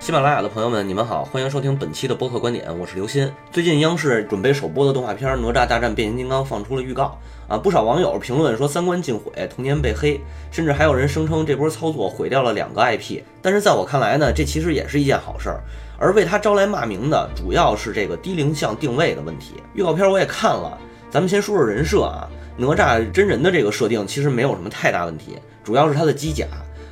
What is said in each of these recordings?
喜马拉雅的朋友们，你们好，欢迎收听本期的播客观点，我是刘鑫。最近央视准备首播的动画片《哪吒大战变形金刚》放出了预告啊，不少网友评论说三观尽毁，童年被黑，甚至还有人声称这波操作毁掉了两个 IP。但是在我看来呢，这其实也是一件好事儿。而为他招来骂名的，主要是这个低龄向定位的问题。预告片我也看了，咱们先说说人设啊，哪吒真人的这个设定其实没有什么太大问题，主要是他的机甲。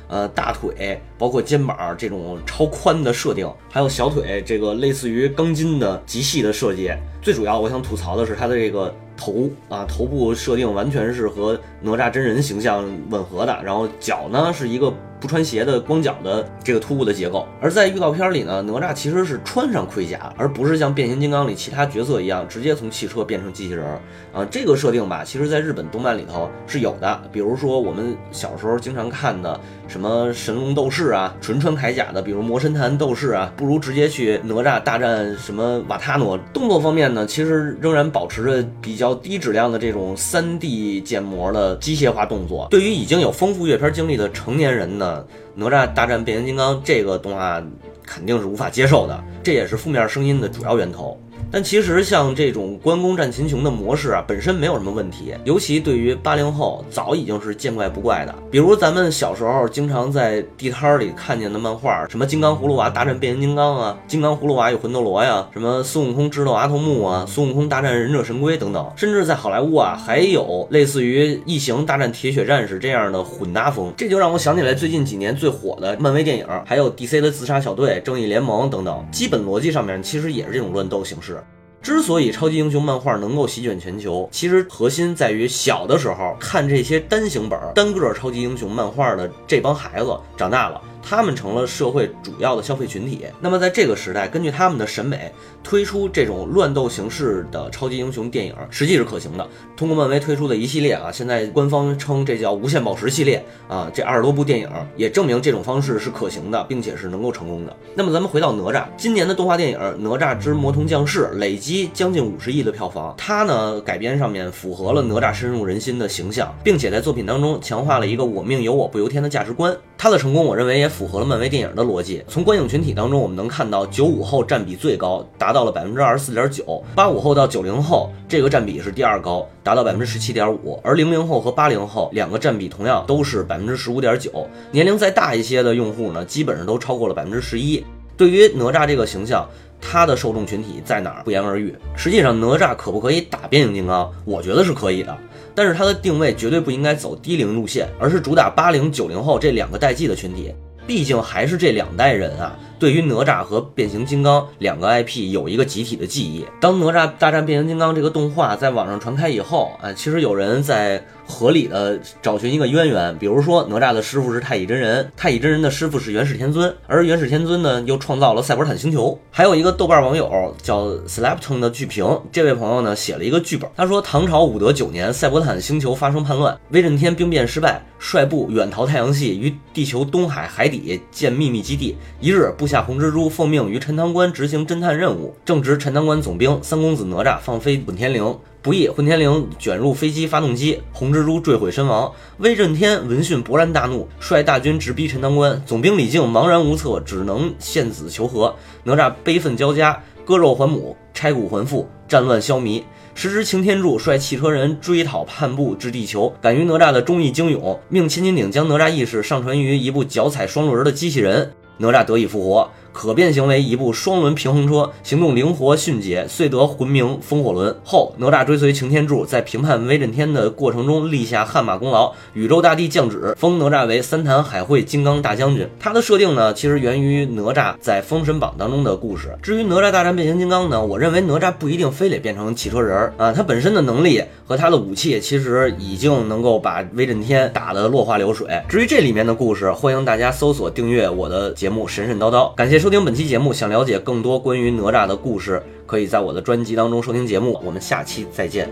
呃，大腿包括肩膀这种超宽的设定，还有小腿这个类似于钢筋的极细的设计。最主要，我想吐槽的是它的这个头啊，头部设定完全是和哪吒真人形象吻合的。然后脚呢是一个不穿鞋的光脚的这个突兀的结构。而在预告片里呢，哪吒其实是穿上盔甲，而不是像变形金刚里其他角色一样直接从汽车变成机器人啊。这个设定吧，其实在日本动漫里头是有的。比如说我们小时候经常看的什么神龙斗士啊，纯穿铠甲的，比如魔神坛斗士啊，不如直接去哪吒大战什么瓦塔诺。动作方面呢，其实仍然保持着比较低质量的这种三 D 建模的机械化动作。对于已经有丰富阅片经历的成年人呢，哪吒大战变形金刚这个动画肯定是无法接受的，这也是负面声音的主要源头。但其实像这种关公战秦琼的模式啊，本身没有什么问题，尤其对于八零后，早已经是见怪不怪的。比如咱们小时候经常在地摊里看见的漫画，什么《金刚葫芦娃大战变形金刚》啊，《金刚葫芦娃与魂斗罗》呀，什么孙悟空智斗阿童木啊，孙悟空大战忍者神龟等等，甚至在好莱坞啊，还有类似于《异形大战铁血战士》这样的混搭风，这就让我想起来最近几年最火的漫威电影，还有 DC 的自杀小队、正义联盟等等，基本逻辑上面其实也是这种乱斗形式。之所以超级英雄漫画能够席卷全球，其实核心在于小的时候看这些单行本、单个超级英雄漫画的这帮孩子长大了。他们成了社会主要的消费群体。那么在这个时代，根据他们的审美推出这种乱斗形式的超级英雄电影，实际是可行的。通过漫威推出的一系列啊，现在官方称这叫无限宝石系列啊，这二十多部电影也证明这种方式是可行的，并且是能够成功的。那么咱们回到哪吒，今年的动画电影《哪吒之魔童降世》累积将近五十亿的票房，它呢改编上面符合了哪吒深入人心的形象，并且在作品当中强化了一个我命由我不由天的价值观。它的成功，我认为也符合了漫威电影的逻辑。从观影群体当中，我们能看到九五后占比最高，达到了百分之二十四点九；八五后到九零后这个占比是第二高，达到百分之十七点五。而零零后和八零后两个占比同样都是百分之十五点九。年龄再大一些的用户呢，基本上都超过了百分之十一。对于哪吒这个形象，它的受众群体在哪儿不言而喻。实际上，哪吒可不可以打变形金刚？我觉得是可以的。但是它的定位绝对不应该走低龄路线，而是主打八零九零后这两个代际的群体，毕竟还是这两代人啊。对于哪吒和变形金刚两个 IP 有一个集体的记忆。当哪吒大战变形金刚这个动画在网上传开以后，啊，其实有人在合理的找寻一个渊源，比如说哪吒的师傅是太乙真人，太乙真人的师傅是元始天尊，而元始天尊呢又创造了赛博坦星球。还有一个豆瓣网友叫 Slapton 的剧评，这位朋友呢写了一个剧本，他说唐朝武德九年，赛博坦星球发生叛乱，威震天兵变失败，率部远逃太阳系，于地球东海海底里建秘密基地。一日部。下红蜘蛛奉命于陈塘关执行侦探任务，正值陈塘关总兵三公子哪吒放飞混天绫，不意混天绫卷入飞机发动机，红蜘蛛坠毁身亡。威震天闻讯勃然大怒，率大军直逼陈塘关，总兵李靖茫然无策，只能献子求和。哪吒悲愤交加，割肉还母，拆骨还父，战乱消弭。时值擎天柱率汽车人追讨叛部至地球，敢于哪吒的忠义精勇，命千斤顶将哪吒意识上传于一部脚踩双轮的机器人。哪吒得以复活，可变形为一部双轮平衡车，行动灵活迅捷，遂得魂名风火轮。后哪吒追随擎天柱，在平叛威震天的过程中立下汗马功劳，宇宙大帝降旨封哪吒为三坛海会金刚大将军。他的设定呢，其实源于哪吒在封神榜当中的故事。至于哪吒大战变形金刚呢，我认为哪吒不一定非得变成汽车人儿啊，他本身的能力和他的武器其实已经能够把威震天打得落花流水。至于这里面的故事，欢迎大家搜索订阅我的节。目神神叨叨，感谢收听本期节目。想了解更多关于哪吒的故事，可以在我的专辑当中收听节目。我们下期再见。